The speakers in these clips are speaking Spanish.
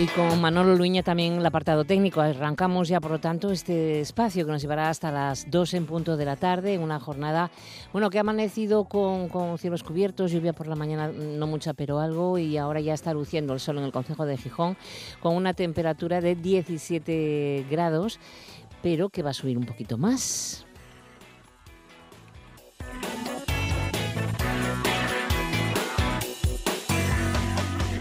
Y con Manolo Luña también el apartado técnico. Arrancamos ya, por lo tanto, este espacio que nos llevará hasta las 2 en punto de la tarde, una jornada bueno, que ha amanecido con, con, cielos cubiertos, lluvia por la mañana, no mucha, pero algo, y ahora ya está luciendo el sol en el Concejo de Gijón con una temperatura de 17 grados, pero que va a subir un poquito más.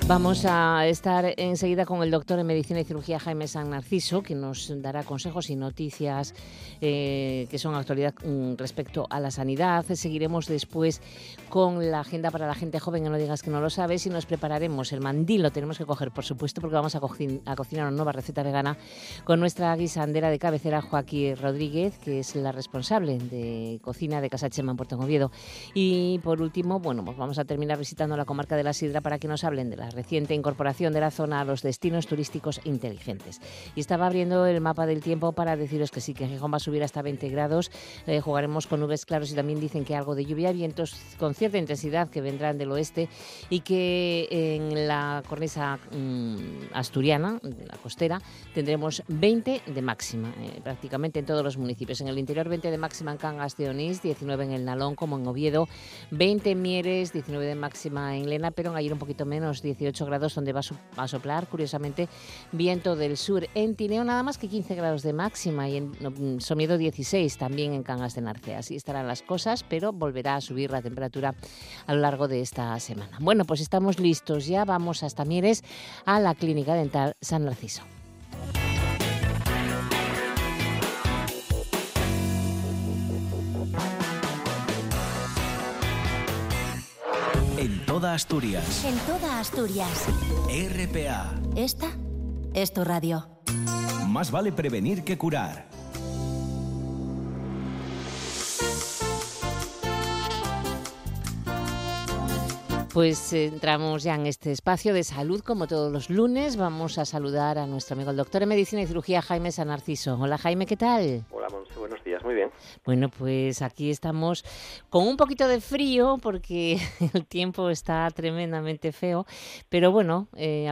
Vamos a estar enseguida con el doctor en Medicina y Cirugía Jaime San Narciso, que nos dará consejos y noticias eh, que son actualidad mm, respecto a la sanidad. Seguiremos después con la agenda para la gente joven, que no digas que no lo sabes, y nos prepararemos el mandil, lo tenemos que coger, por supuesto, porque vamos a, cocinar una nueva receta vegana con nuestra guisandera de cabecera, Joaquín Rodríguez, que es la responsable de cocina de Casa Chema en Puerto Oviedo. Y por último, bueno, pues vamos a terminar visitando la comarca de la Sidra para que nos hablen de las reciente incorporación de la zona a los destinos turísticos inteligentes. Y estaba abriendo el mapa del tiempo para deciros que sí, que Gijón va a subir hasta 20 grados, eh, jugaremos con nubes claros y también dicen que algo de lluvia, vientos con cierta intensidad que vendrán del oeste y que en la cornisa mm, asturiana, la costera, tendremos 20 de máxima, eh, prácticamente en todos los municipios. En el interior 20 de máxima en Cangas de Onís, 19 en el Nalón como en Oviedo, 20 en Mieres, 19 de máxima en Lena, pero en ayer un poquito menos, 18 grados donde va a soplar, curiosamente, viento del sur. En Tineo nada más que 15 grados de máxima y en mm, Somiedo 16 también en Cangas de Narcea. Así estarán las cosas, pero volverá a subir la temperatura a lo largo de esta semana. Bueno, pues estamos listos ya, vamos hasta Mieres a la Clínica Dental San Narciso. Toda Asturias. En toda Asturias. RPA. Esta es tu radio. Más vale prevenir que curar. Pues entramos ya en este espacio de salud, como todos los lunes. Vamos a saludar a nuestro amigo el doctor en Medicina y Cirugía, Jaime San Narciso. Hola, Jaime, ¿qué tal? Hola, Monse, buenos días, muy bien. Bueno, pues aquí estamos con un poquito de frío porque el tiempo está tremendamente feo, pero bueno, eh,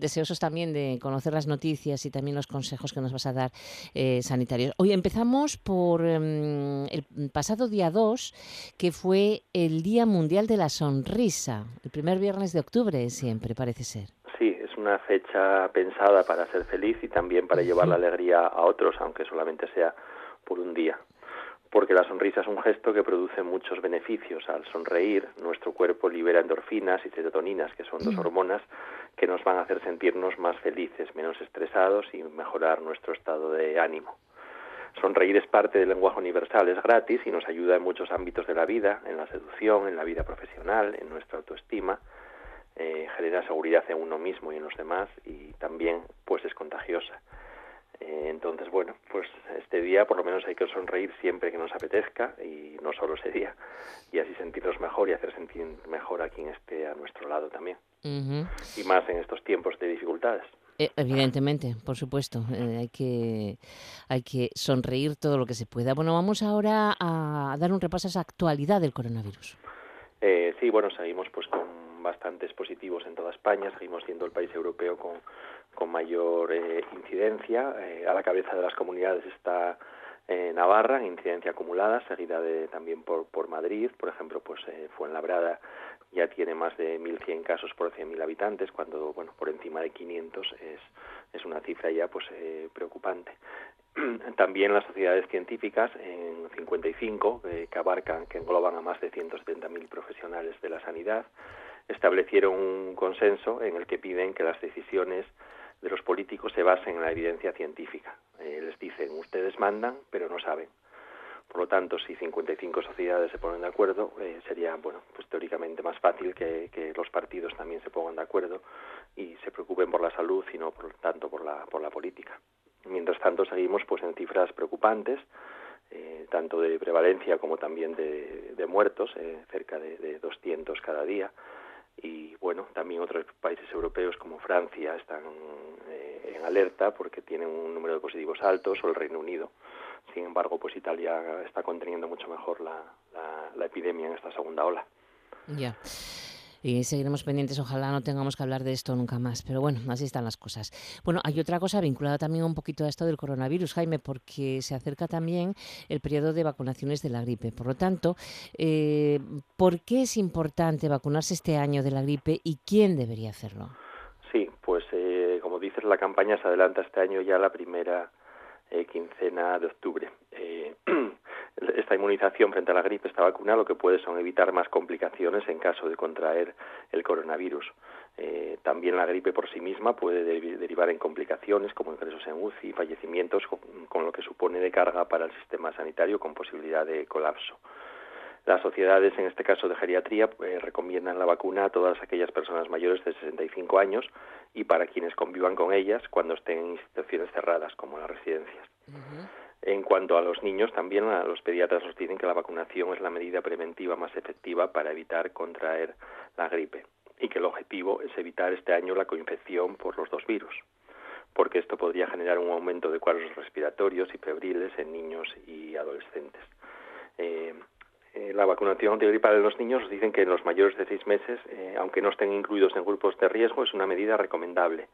deseosos también de conocer las noticias y también los consejos que nos vas a dar eh, sanitarios. Hoy empezamos por eh, el pasado día 2, que fue el Día Mundial de la Sonrisa el primer viernes de octubre siempre, parece ser. Sí, es una fecha pensada para ser feliz y también para llevar la alegría a otros, aunque solamente sea por un día. Porque la sonrisa es un gesto que produce muchos beneficios. Al sonreír, nuestro cuerpo libera endorfinas y serotoninas, que son dos hormonas que nos van a hacer sentirnos más felices, menos estresados y mejorar nuestro estado de ánimo. Sonreír es parte del lenguaje universal, es gratis y nos ayuda en muchos ámbitos de la vida, en la seducción, en la vida profesional, en nuestra autoestima, eh, genera seguridad en uno mismo y en los demás y también pues es contagiosa. Eh, entonces, bueno, pues este día por lo menos hay que sonreír siempre que nos apetezca y no solo ese día, y así sentirnos mejor y hacer sentir mejor a quien esté a nuestro lado también. Y más en estos tiempos de dificultades. Eh, evidentemente, por supuesto, eh, hay, que, hay que sonreír todo lo que se pueda. Bueno, vamos ahora a dar un repaso a esa actualidad del coronavirus. Eh, sí, bueno, seguimos pues con bastantes positivos en toda España, seguimos siendo el país europeo con, con mayor incidencia. a la cabeza de las comunidades está Navarra, en incidencia acumulada, seguida de, también por, por Madrid, por ejemplo, pues fue en Labrada ya tiene más de 1.100 casos por 100.000 habitantes, cuando bueno por encima de 500 es, es una cifra ya pues eh, preocupante. También las sociedades científicas, en 55, eh, que abarcan, que engloban a más de 170.000 profesionales de la sanidad, establecieron un consenso en el que piden que las decisiones de los políticos se basen en la evidencia científica. Eh, les dicen, ustedes mandan, pero no saben. Por lo tanto, si 55 sociedades se ponen de acuerdo, eh, sería, bueno, pues teóricamente más fácil que, los partidos también se pongan de acuerdo y se preocupen por la salud y no por tanto por la, por la política. Mientras tanto, seguimos pues en cifras preocupantes, eh, tanto de prevalencia como también de, muertos, eh, cerca de, de 200 cada día y bueno, también otros países europeos como Francia están en alerta porque tienen un número de positivos altos o el Reino Unido. Sin embargo, pues Italia está conteniendo mucho mejor la, la, epidemia en esta segunda ola. Ya y seguiremos pendientes. Ojalá no tengamos que hablar de esto nunca más. Pero bueno, así están las cosas. Bueno, hay otra cosa vinculada también un poquito a esto del coronavirus, Jaime, porque se acerca también el periodo de vacunaciones de la gripe. Por lo tanto, eh, ¿por qué es importante vacunarse este año de la gripe y quién debería hacerlo? Sí, pues eh, como dices, la campaña se adelanta este año ya la primera eh, quincena de octubre. Eh, esta inmunización frente a la gripe, esta vacuna, lo que puede son evitar más complicaciones en caso de contraer el coronavirus. Eh, también la gripe por sí misma puede derivar en complicaciones como ingresos en UCI, fallecimientos, con, lo que supone de carga para el sistema sanitario con posibilidad de colapso. Las sociedades, en este caso de geriatría, recomiendan la vacuna a todas aquellas personas mayores de 65 años y para quienes convivan con ellas cuando estén en instituciones cerradas, como las residencias. En cuanto a los niños, también los pediatras nos dicen que la vacunación es la medida preventiva más efectiva para evitar contraer la gripe y que el objetivo es evitar este año la coinfección por los dos virus, porque esto podría generar un aumento de cuadros respiratorios y febriles en niños y adolescentes. Eh, eh, la vacunación antigripal en los niños dicen que en los mayores de seis meses, eh, aunque no estén incluidos en grupos de riesgo, es una medida recomendable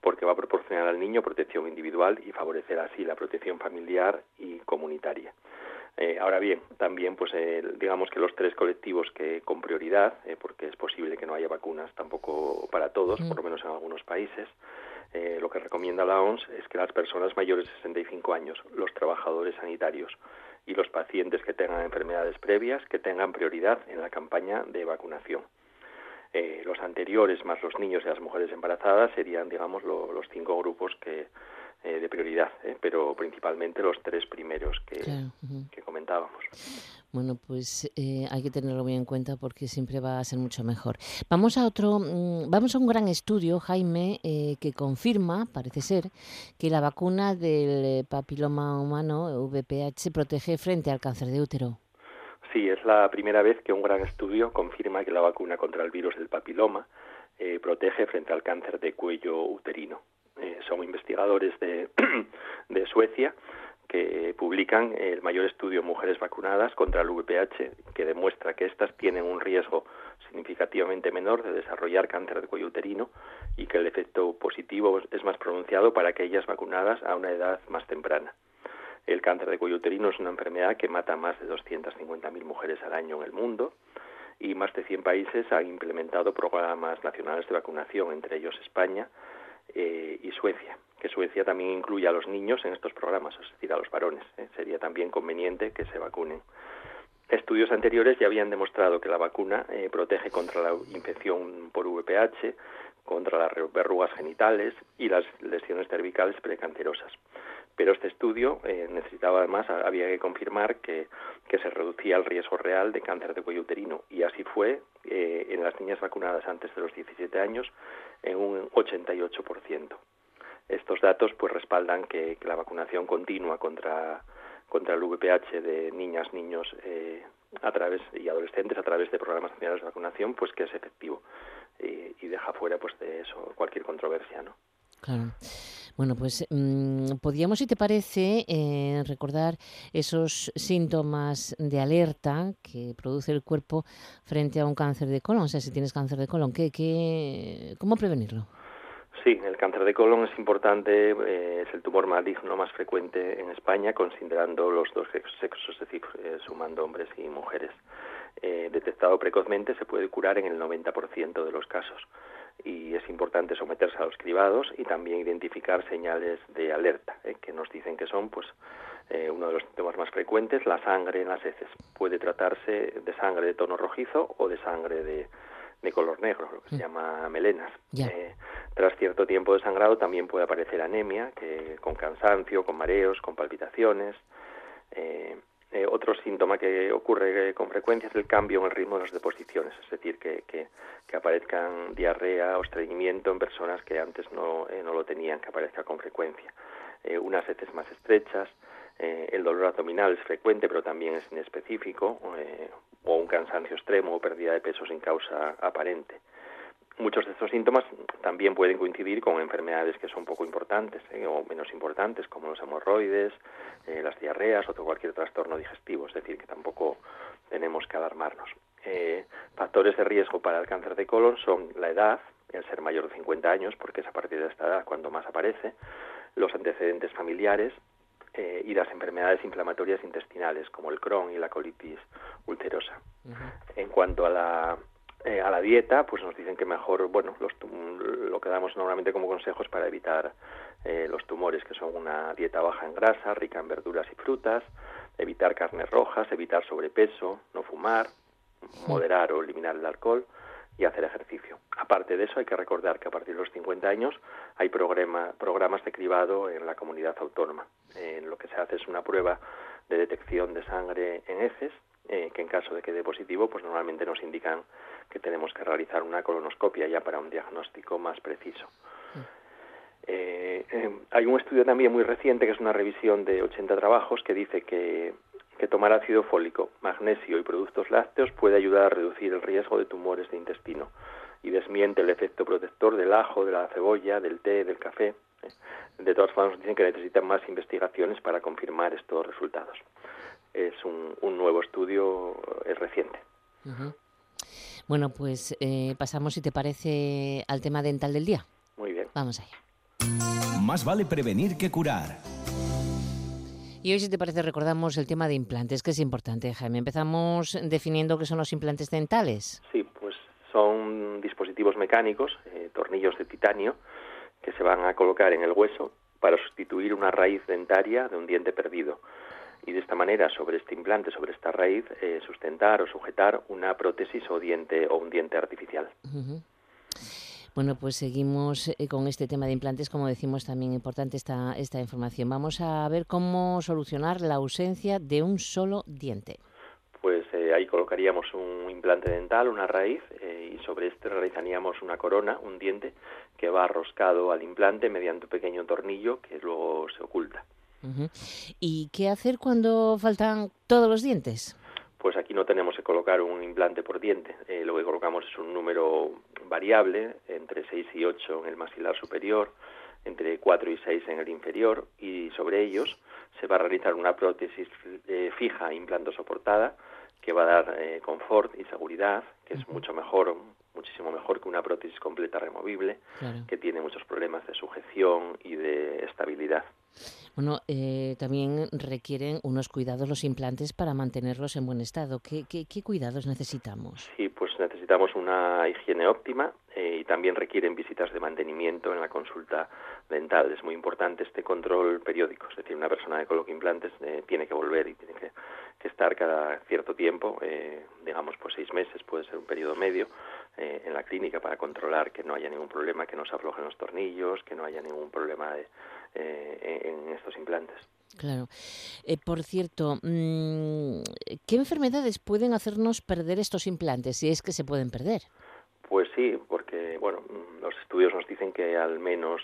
porque va a proporcionar al niño protección individual y favorecer así la protección familiar y comunitaria. Eh, ahora bien, también pues digamos que los tres colectivos que con prioridad, porque es posible que no haya vacunas tampoco para todos, por lo menos en algunos países, lo que recomienda la OMS es que las personas mayores de 65 años, los trabajadores sanitarios, y los pacientes que tengan enfermedades previas que tengan prioridad en la campaña de vacunación. Eh, los anteriores más los niños y las mujeres embarazadas serían, digamos, los cinco grupos que, eh, de prioridad, eh, pero principalmente los tres primeros que, que comentábamos. Bueno, pues eh, hay que tenerlo muy en cuenta porque siempre va a ser mucho mejor. Vamos a otro, mm, vamos a un gran estudio, Jaime, que confirma, parece ser, que la vacuna del papiloma humano, VPH, protege frente al cáncer de útero. Sí, es la primera vez que un gran estudio confirma que la vacuna contra el virus del papiloma protege frente al cáncer de cuello uterino. Eh, son investigadores de, de Suecia que publican el mayor estudio mujeres vacunadas contra el VPH, que demuestra que éstas tienen un riesgo significativamente menor de desarrollar cáncer de cuello uterino y que el efecto positivo es más pronunciado para aquellas vacunadas a una edad más temprana. El cáncer de cuello uterino es una enfermedad que mata a más de 250.000 mujeres al año en el mundo y más de 100 países han implementado programas nacionales de vacunación, entre ellos España, eh, y Suecia, que Suecia también incluye a los niños en estos programas, es decir, a los varones. ¿eh? Sería también conveniente que se vacunen. Estudios anteriores ya habían demostrado que la vacuna eh, protege contra la infección por VPH, contra las verrugas genitales y las lesiones cervicales precancerosas. Pero este estudio necesitaba además, había que confirmar que, que, se reducía el riesgo real de cáncer de cuello uterino y así fue en las niñas vacunadas antes de los 17 años en un 88%. Estos datos pues respaldan que, la vacunación continua contra, contra el VPH de niñas, niños eh, a través y adolescentes a través de programas nacionales de vacunación pues que es efectivo y, deja fuera pues de eso cualquier controversia, ¿no? Claro. Bueno, pues mm, podríamos, si te parece, eh, recordar esos síntomas de alerta que produce el cuerpo frente a un cáncer de colon. O sea, si tienes cáncer de colon, ¿qué, qué, ¿cómo prevenirlo? Sí, el cáncer de colon es importante, eh, es el tumor maligno más frecuente en España, considerando los dos sexos, es decir, eh, sumando hombres y mujeres. detectado precozmente se puede curar en el 90% de los casos y es importante someterse a los cribados y también identificar señales de alerta eh, que nos dicen que son pues eh, uno de los síntomas más frecuentes la sangre en las heces. Puede tratarse de sangre de tono rojizo o de sangre de, de color negro lo que se mm. llama melenas. Eh, tras cierto tiempo de sangrado también puede aparecer anemia que con cansancio con mareos con palpitaciones eh, eh, otro síntoma que ocurre eh, con frecuencia es el cambio en el ritmo de las deposiciones, es decir, que, que, aparezcan diarrea o estreñimiento en personas que antes no, eh, no lo tenían, que aparezca con frecuencia. unas heces más estrechas, el dolor abdominal es frecuente pero también es inespecífico, o un cansancio extremo o pérdida de peso sin causa aparente. Muchos de estos síntomas también pueden coincidir con enfermedades que son poco importantes eh, o menos importantes, como los hemorroides, eh, las diarreas o cualquier trastorno digestivo, es decir, que tampoco tenemos que alarmarnos. Eh, factores de riesgo para el cáncer de colon son la edad, el ser mayor de 50 años, porque es a partir de esta edad cuando más aparece, los antecedentes familiares y las enfermedades inflamatorias intestinales, como el Crohn y la colitis ulcerosa. En cuanto a la eh, a la dieta, pues nos dicen que mejor, bueno, lo que damos normalmente como consejos para evitar eh, los tumores, que son una dieta baja en grasa, rica en verduras y frutas, evitar carnes rojas, evitar sobrepeso, no fumar, moderar o eliminar el alcohol y hacer ejercicio. Aparte de eso, hay que recordar que a partir de los 50 años hay programa, programas de cribado en la comunidad autónoma. En lo que se hace es una prueba de detección de sangre en heces, eh, que en caso de que dé positivo, pues normalmente nos indican que tenemos que realizar una colonoscopia ya para un diagnóstico más preciso. Mm. Eh, eh, hay un estudio también muy reciente que es una revisión de 80 trabajos que dice que, que tomar ácido fólico, magnesio y productos lácteos puede ayudar a reducir el riesgo de tumores de intestino y desmiente el efecto protector del ajo, de la cebolla, del té, del café. ¿eh? De todas formas, dicen que necesitan más investigaciones para confirmar estos resultados. Es un, un nuevo estudio es reciente. Bueno, pues eh, pasamos, si te parece, al tema dental del día. Muy bien. Vamos allá. Más vale prevenir que curar. Y hoy, si te parece, recordamos el tema de implantes, que es importante, Jaime. Empezamos definiendo qué son los implantes dentales. Sí, pues son dispositivos mecánicos, eh, tornillos de titanio, que se van a colocar en el hueso para sustituir una raíz dentaria de un diente perdido y de esta manera sobre este implante, sobre esta raíz, eh, sustentar o sujetar una prótesis o diente o un diente artificial. Bueno, pues seguimos eh, con este tema de implantes, como decimos también importante esta, esta información. Vamos a ver cómo solucionar la ausencia de un solo diente. Pues eh, ahí colocaríamos un implante dental, una raíz, y sobre este realizaríamos una corona, un diente, que va arroscado al implante mediante un pequeño tornillo que luego se oculta. ¿Y qué hacer cuando faltan todos los dientes? Pues aquí no tenemos que colocar un implante por diente. Eh, lo que colocamos es un número variable, entre 6 y 8 en el maxilar superior, entre 4 y 6 en el inferior, y sobre ellos se va a realizar una prótesis eh, fija implante soportada que va a dar eh, confort y seguridad, que es mucho mejor, muchísimo mejor que una prótesis completa removible, que tiene muchos problemas de sujeción y de estabilidad. Bueno, eh, también requieren unos cuidados los implantes para mantenerlos en buen estado. ¿Qué, qué, cuidados necesitamos? Sí, pues necesitamos una higiene óptima eh, y también requieren visitas de mantenimiento en la consulta dental. Es muy importante este control periódico, es decir, una persona que coloque implantes eh, tiene que volver y tiene que, estar cada cierto tiempo, digamos, pues seis meses, puede ser un periodo medio, en la clínica para controlar que no haya ningún problema, que no se aflojen los tornillos, que no haya ningún problema de eh, en estos implantes. Claro. Eh, por cierto, mm, ¿qué enfermedades pueden hacernos perder estos implantes, si es que se pueden perder? Pues sí, porque bueno, los estudios nos dicen que al menos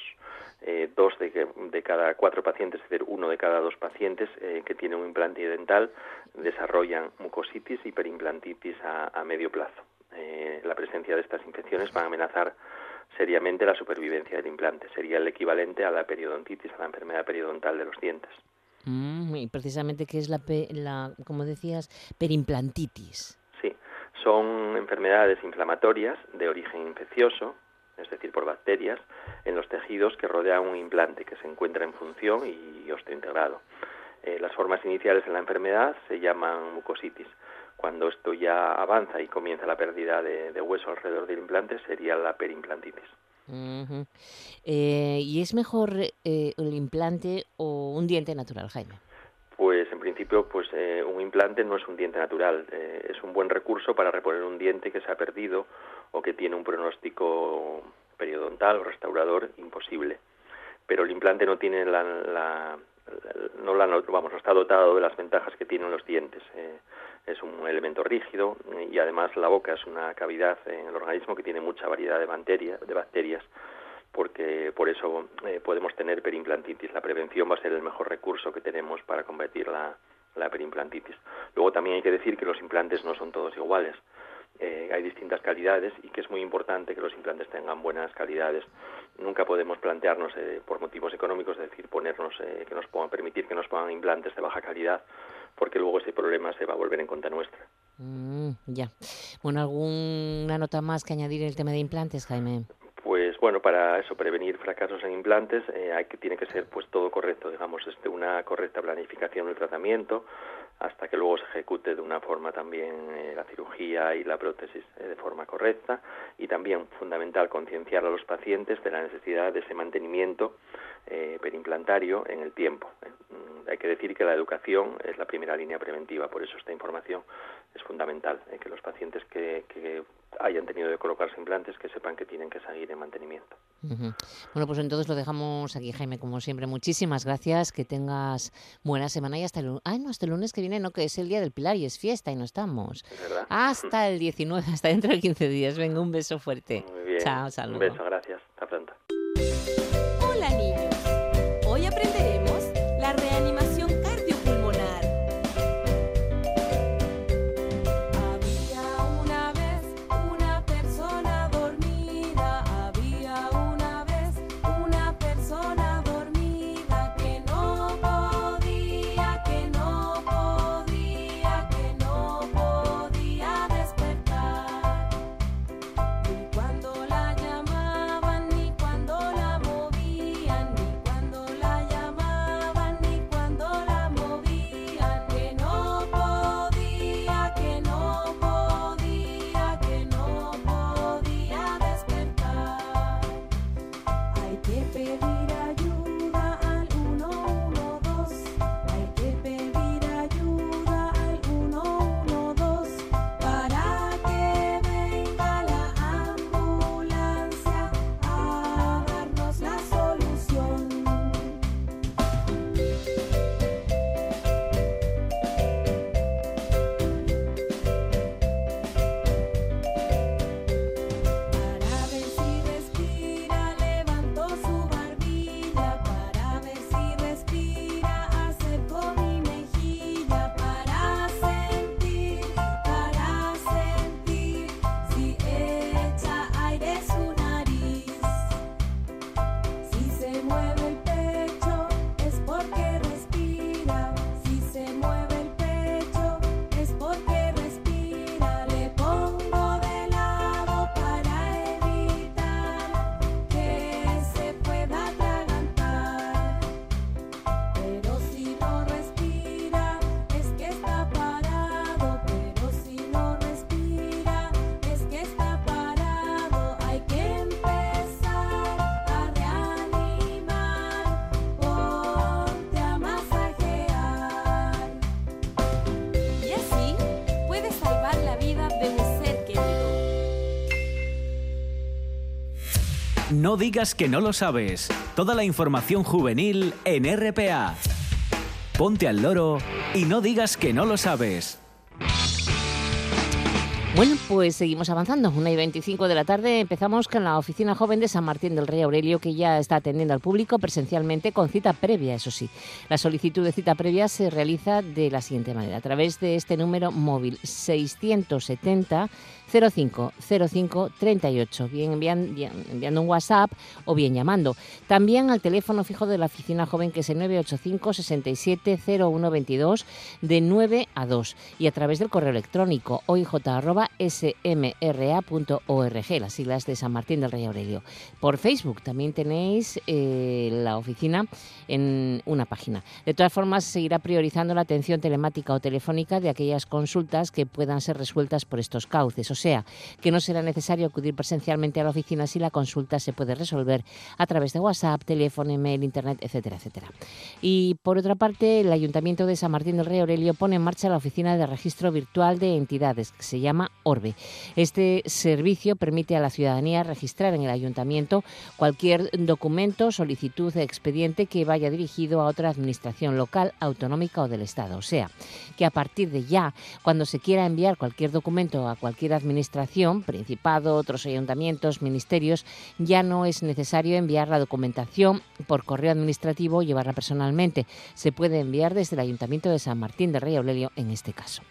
eh, dos de, de, cada cuatro pacientes, es decir, uno de cada dos pacientes que tienen un implante dental desarrollan mucositis y perimplantitis a, a medio plazo. La presencia de estas infecciones va a amenazar seriamente la supervivencia del implante. Sería el equivalente a la periodontitis, a la enfermedad periodontal de los dientes. Mm, y precisamente, ¿qué es la, la, como decías, perimplantitis? Sí, son enfermedades inflamatorias de origen infeccioso, es decir, por bacterias, en los tejidos que rodean un implante que se encuentra en función y osteointegrado. Eh, las formas iniciales de la enfermedad se llaman mucositis cuando esto ya avanza y comienza la pérdida de, hueso alrededor del implante, sería la perimplantitis. Eh, ¿Y es mejor eh, el implante o un diente natural, Jaime? Pues en principio, pues eh, un implante no es un diente natural, es un buen recurso para reponer un diente que se ha perdido o que tiene un pronóstico periodontal o restaurador imposible. Pero el implante no tiene la, no, la, vamos, no está dotado de las ventajas que tienen los dientes es un elemento rígido y además la boca es una cavidad en el organismo que tiene mucha variedad de, bacterias, porque por eso eh, podemos tener perimplantitis. La prevención va a ser el mejor recurso que tenemos para combatir la, la perimplantitis. Luego también hay que decir que los implantes no son todos iguales. eh, hay distintas calidades y que es muy importante que los implantes tengan buenas calidades. Nunca podemos plantearnos, eh, por motivos económicos, es decir, ponernos, eh, que nos puedan permitir que nos pongan implantes de baja calidad, porque luego ese problema se va a volver en contra nuestra. Mm, ya. Bueno, ¿alguna nota más que añadir en el tema de implantes, Jaime? Pues bueno, para eso prevenir fracasos en implantes hay que tiene que ser pues todo correcto, digamos, este, una correcta planificación del tratamiento, hasta que luego se ejecute de una forma también eh, la cirugía y la prótesis eh, de forma correcta y también fundamental concienciar a los pacientes de la necesidad de ese mantenimiento eh, perimplantario en el tiempo. Mm, hay que decir que la educación es la primera línea preventiva, por eso esta información es fundamental, que los pacientes que, que hayan tenido de colocarse implantes que sepan que tienen que seguir en mantenimiento. Bueno, pues entonces lo dejamos aquí, Jaime, como siempre. Muchísimas gracias, que tengas buena semana y hasta el lunes. Ah, no, hasta el lunes que viene, no, que es el Día del Pilar y es fiesta y no estamos. Hasta el 19, hasta dentro de 15 días. Venga, un beso fuerte. Muy bien. Chao, saludos. Un beso, gracias. Hasta pronto. No digas que no lo sabes. Toda la información juvenil en RPA. Ponte al loro y no digas que no lo sabes. Bueno, pues seguimos avanzando. Una y 25 de la tarde empezamos con la Oficina Joven de San Martín del Rey Aurelio, que ya está atendiendo al público presencialmente con cita previa, eso sí. La solicitud de cita previa se realiza de la siguiente manera, a través de este número móvil 670 05 05 38, bien enviando, un WhatsApp o bien llamando. También al teléfono fijo de la Oficina Joven, que es el 985 67 0122 de 9 a 2 y a través del correo electrónico oij.smra.org, las siglas de San Martín del Rey Aurelio. Por Facebook también tenéis eh, la oficina en una página. De todas formas, se seguirá priorizando la atención telemática o telefónica de aquellas consultas que puedan ser resueltas por estos cauces, sea, que no será necesario acudir presencialmente a la oficina si la consulta se puede resolver a través de WhatsApp, teléfono, email, internet, etcétera, etcétera. Y por otra parte, el Ayuntamiento de San Martín del Rey Aurelio pone en marcha la oficina de registro virtual de entidades, que se llama Orbe. Este servicio permite a la ciudadanía registrar en el ayuntamiento cualquier documento, solicitud, expediente que vaya dirigido a otra administración local, autonómica o del Estado. O sea, que a partir de ya, cuando se quiera enviar cualquier documento a cualquier administración, Principado, otros ayuntamientos, ministerios, ya no es necesario enviar la documentación por correo administrativo o llevarla personalmente. Se puede enviar desde el Ayuntamiento de San Martín del Rey Aurelio en este caso.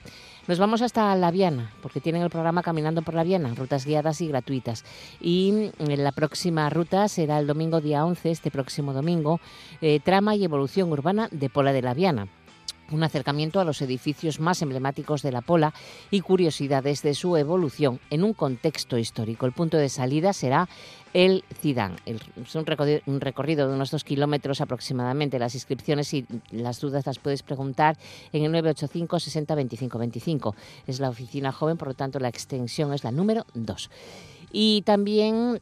Nos vamos hasta La Viana, porque tienen el programa Caminando por La Viana, rutas guiadas y gratuitas. Y mm, la próxima ruta será el domingo día 11, este próximo domingo, eh, Trama y Evolución Urbana de Pola de La Viana un acercamiento a los edificios más emblemáticos de la Pola y curiosidades de su evolución en un contexto histórico. El punto de salida será el Cidán. Es un recorrido, un recorrido de unos dos kilómetros aproximadamente. Las inscripciones y las dudas las puedes preguntar en el 985 60 25 25. Es la oficina joven, por lo tanto la extensión es la número 2. Y también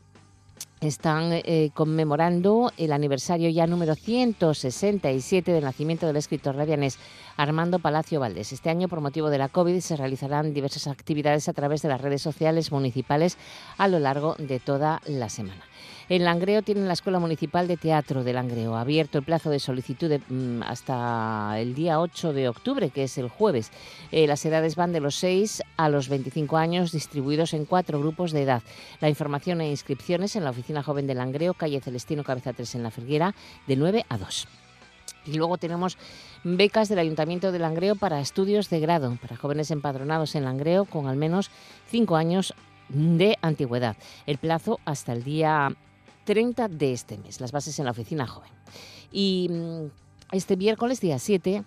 están eh, conmemorando el aniversario ya número 167 del nacimiento del escritor radianés Armando Palacio Valdés. Este año, por motivo de la COVID, se realizarán diversas actividades a través de las redes sociales municipales a lo largo de toda la semana. En Langreo tienen la Escuela Municipal de Teatro de Langreo, abierto el plazo de solicitud mm, hasta el día 8 de octubre, que es el jueves. Eh, las edades van de los 6 a los 25 años, distribuidos en cuatro grupos de edad. La información e inscripciones en la Oficina Joven de Langreo, calle Celestino Cabeza 3 en La Felguera, de 9 a 2. Y luego tenemos becas del Ayuntamiento de Langreo para estudios de grado, para jóvenes empadronados en Langreo con al menos 5 años de antigüedad. El plazo hasta el día 30 de este mes. Las bases en la oficina joven. Y mm, este miércoles, día 7,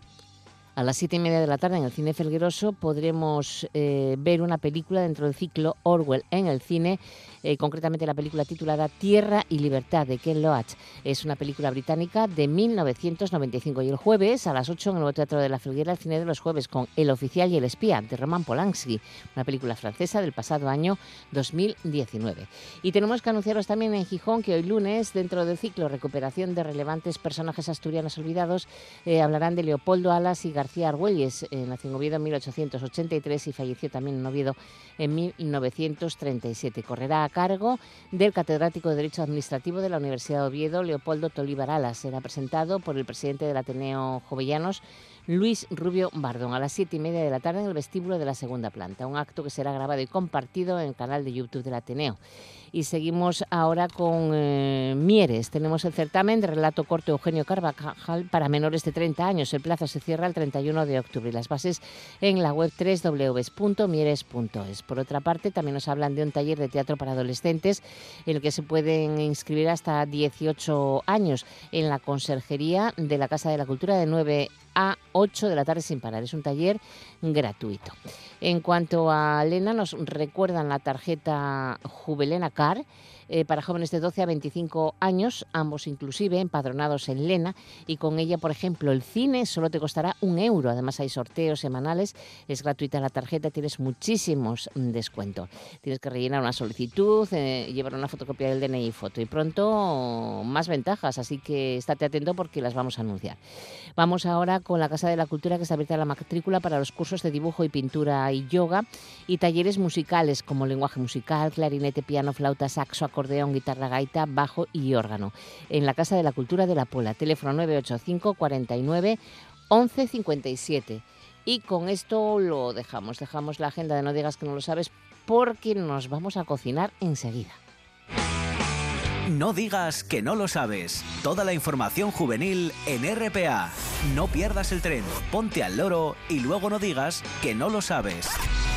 a las 7 y media de la tarde en el Cine Felgueroso podremos eh, ver una película dentro del ciclo Orwell en el cine, eh, concretamente la película titulada Tierra y Libertad de Ken Loach. Es una película británica de 1995 y el jueves a las 8 en el Nuevo Teatro de la Felguera, el cine de los jueves con El oficial y el espía de Roman Polanski, una película francesa del pasado año 2019. Y tenemos que anunciaros también en Gijón que hoy lunes, dentro del ciclo Recuperación de relevantes personajes asturianos olvidados, eh, hablarán de Leopoldo Alas y García Argüelles. Eh, nació en Oviedo en 1883 y falleció también en Oviedo en 1937. Correrá a cargo del catedrático de Derecho Administrativo de la Universidad de Oviedo, Leopoldo Tolívar Alas. Será presentado por el presidente del Ateneo Jovellanos, Luis Rubio Bardón, a las siete y media de la tarde en el vestíbulo de la segunda planta. Un acto que será grabado y compartido en el canal de YouTube del Ateneo. Y seguimos ahora con eh, Mieres. Tenemos el certamen de relato corto Eugenio Carvajal para menores de 30 años. El plazo se cierra el 31 de octubre las bases en la web www.mieres.es. Por otra parte, también nos hablan de un taller de teatro para adolescentes en el que se pueden inscribir hasta 18 años en la conserjería de la Casa de la Cultura de 9 a 8 de la tarde sin parar. Es un taller gratuito. En cuanto a Lena, nos recuerdan la tarjeta Juvelena Car eh, para jóvenes de 12 a 25 años, ambos inclusive empadronados en Lena, y con ella, por ejemplo, el cine solo te costará un euro. Además hay sorteos semanales, es gratuita la tarjeta, tienes muchísimos mm, descuentos. Tienes que rellenar una solicitud, eh, llevar una fotocopia del DNI y foto, y pronto más ventajas, así que estate atento porque las vamos a anunciar. Vamos ahora con la Casa de la Cultura que está abierta la matrícula para los cursos de dibujo y pintura y yoga y talleres musicales como lenguaje musical, clarinete, piano, flauta, saxo, acordeón, guitarra, gaita, bajo y órgano. En la Casa de la Cultura de la Pola, teléfono 985 49 11 57. Y con esto lo dejamos, dejamos la agenda de no digas que no lo sabes porque nos vamos a cocinar enseguida. No digas que no lo sabes. Toda la información juvenil en RPA. No pierdas el tren, ponte al loro y luego no digas que no lo sabes.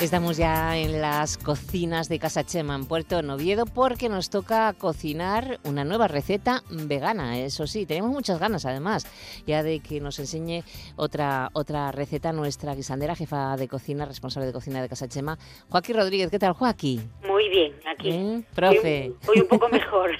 Estamos ya en las cocinas de Casa Chema en Puerto Noviedo porque nos toca cocinar una nueva receta vegana. Eso sí, tenemos muchas ganas además ya de que nos enseñe otra, otra receta nuestra guisandera, jefa de cocina, responsable de cocina de Casa Chema, Joaquín Rodríguez. ¿Qué tal, Joaquín? Muy bien, aquí. ¿Eh? Profe. Hoy, un poco mejor.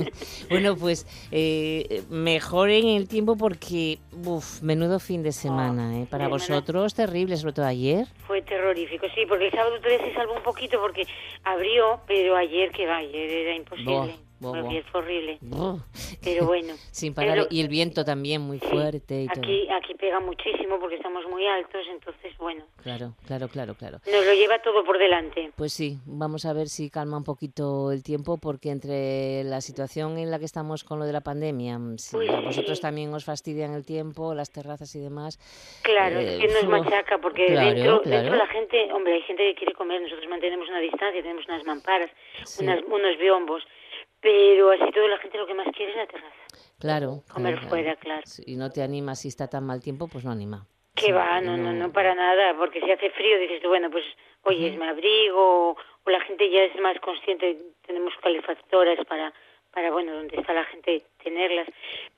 bueno, pues eh, mejor en el tiempo porque, uff, menudo fin de semana, ¿eh? Para vosotros terrible, sobre todo ayer. Fue terrorífico, sí, porque el sábado todavía se salvó un poquito porque abrió, pero ayer que va, ayer era imposible. Fue horrible. Brr. Pero bueno. Sin parar. Pero- Y el viento también muy Sí, fuerte y todo. Aquí, aquí pega muchísimo porque estamos muy altos, entonces, bueno, Claro, claro, claro, claro. nos lo lleva todo por delante. Pues sí, vamos a ver si calma un poquito el tiempo, porque entre la situación en la que estamos con lo de la pandemia, mm, si Uy, a vosotros sí. también os fastidian el tiempo, las terrazas y demás. Claro, Eh, es que nos machaca porque claro, dentro, claro. dentro la gente, hombre, hay gente que quiere comer, nosotros mantenemos una distancia, tenemos unas mamparas, Sí. unas, unos biombos, pero así todo la gente lo que más quiere es la terraza. Claro. Comer claro, fuera, claro. Y no te anima si está tan mal tiempo, pues no anima. Que Sí, va, no, no, no para nada, porque si hace frío dices tú, bueno, pues, oye, me abrigo, o la gente ya es más consciente, tenemos calefactoras para, para, bueno, donde está la gente, tenerlas,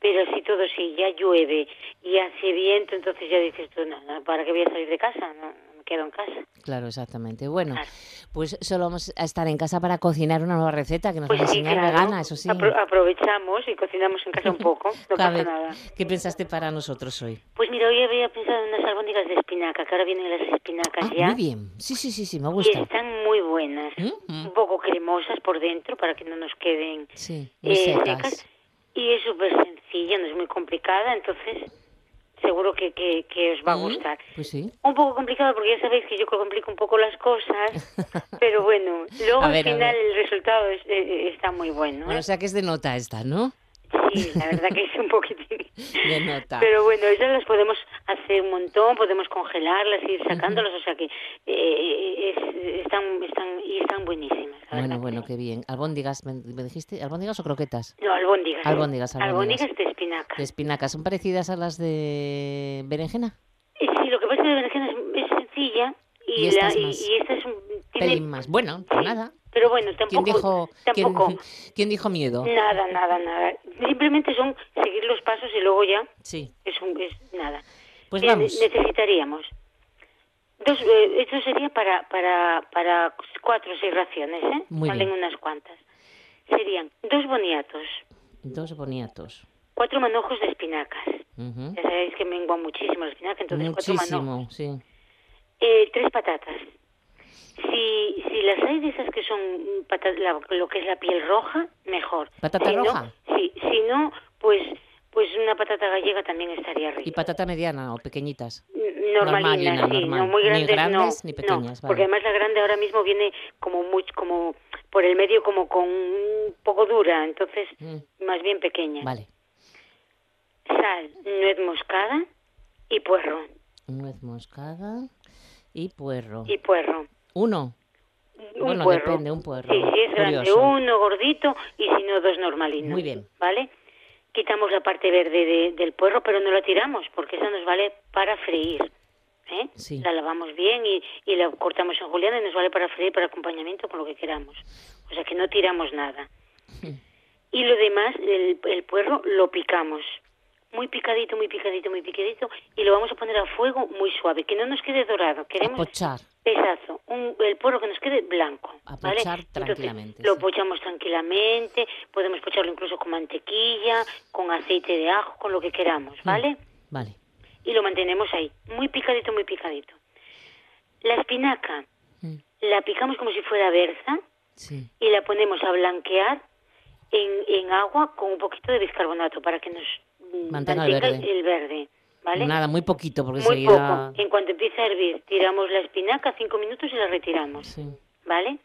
pero así todo, si ya llueve y hace viento, entonces ya dices tú, no, no, ¿para qué voy a salir de casa? No, quedo en casa. Claro, exactamente. Bueno, Claro. pues solo vamos a estar en casa para cocinar una nueva receta que nos Pues va a sí, enseñar claro. vegana, eso sí. Apro- aprovechamos y cocinamos en casa un poco, no A pasa ver, nada. ¿Qué pensaste para nosotros hoy? Pues mira, hoy había pensado en unas albóndigas de espinaca, que ahora vienen las espinacas Ah, ya. muy bien. Sí, sí, sí, sí, me Y gusta. están muy buenas. Mm, Un poco cremosas por dentro para que no nos queden Sí, muy eh, secas. secas. Y es súper sencilla, no es muy complicada, entonces seguro que, que, que os va a gustar. Pues sí. Un poco complicado porque ya sabéis que yo complico un poco las cosas, pero bueno, luego al final el resultado es- eh, está muy bueno. Bueno, ¿eh? o sea que es de nota esta, ¿no? Sí, la verdad que es un poquitín. De nota. Pero bueno, esas las podemos hacer un montón, podemos congelarlas, ir sacándolas, o sea que eh, es- están, están, y están buenísimas. Bueno, bueno, qué bien. ¿Albóndigas, me, me dijiste? ¿Albóndigas o croquetas? No, albóndigas. Albóndigas, albóndigas. Albóndigas de espinaca. De espinacas. ¿Son parecidas a las de berenjena? Eh, Sí, lo que pasa es que la berenjena es, es sencilla y, Y esta la, es y, más- y esta es un... tiene- Pelín más. Bueno, pues nada. Pero bueno, ¿Quién tampoco... dijo, quién, tampoco quién dijo miedo? Nada, nada, nada. Simplemente son seguir los pasos y luego ya Sí. es, un, es nada. Pues Mira, vamos. Necesitaríamos dos, eh, esto sería para, para, para cuatro o seis raciones, ¿eh? Muy Salen bien. unas cuantas. Serían dos boniatos, Dos boniatos. cuatro manojos de espinacas. Ujú. Ya sabéis que mengua muchísimo la espinaca, entonces cuatro manojos. Muchísimo, sí. Eh, tres patatas. Si, si las hay de esas que son mm, pata- la- lo que es la piel roja, mejor. ¿Patata Si no- roja? sí, si no, pues pues una patata gallega también estaría rica. ¿Y patata mediana o pequeñitas? Normalina, Normalina, sí, normal. no muy Ni grandes, grandes no, ni no, pequeñas, vale. porque además la grande ahora mismo viene como muy, como por el medio como con un poco dura, entonces Mm, más bien pequeña. Vale. Sal, nuez moscada y puerro, Nuez moscada y puerro. y puerro. Uno. Un Bueno, puerro. depende, un puerro. Sí, si es grande, Curioso. uno gordito y si no, dos normalinos. Muy bien. ¿Vale? Quitamos la parte verde de- del puerro, pero no la tiramos porque esa nos vale para freír. ¿eh? Sí. La lavamos bien y, y la cortamos en juliana y nos vale para freír, para acompañamiento, con lo que queramos. O sea que no tiramos nada. Y lo demás, el, el puerro, lo picamos. Muy picadito, muy picadito, muy picadito. Y lo vamos a poner a fuego muy suave, que no nos quede dorado. Queremos Pochar. Exacto, un, el puerro que nos quede blanco. A ¿vale? Entonces, tranquilamente, Lo sí. pochamos tranquilamente, podemos pocharlo incluso con mantequilla, con aceite de ajo, con lo que queramos, Mm. ¿vale? Vale. Y lo mantenemos ahí, muy picadito, muy picadito. La espinaca Mm, la picamos como si fuera berza Sí. y la ponemos a blanquear en, en agua con un poquito de bicarbonato para que nos Mantenga el verde. el verde, ¿vale? Nada, muy poquito porque Muy enseguida... poco. En cuanto empiece a hervir, tiramos la espinaca cinco minutos y la retiramos. Sí. ¿Vale?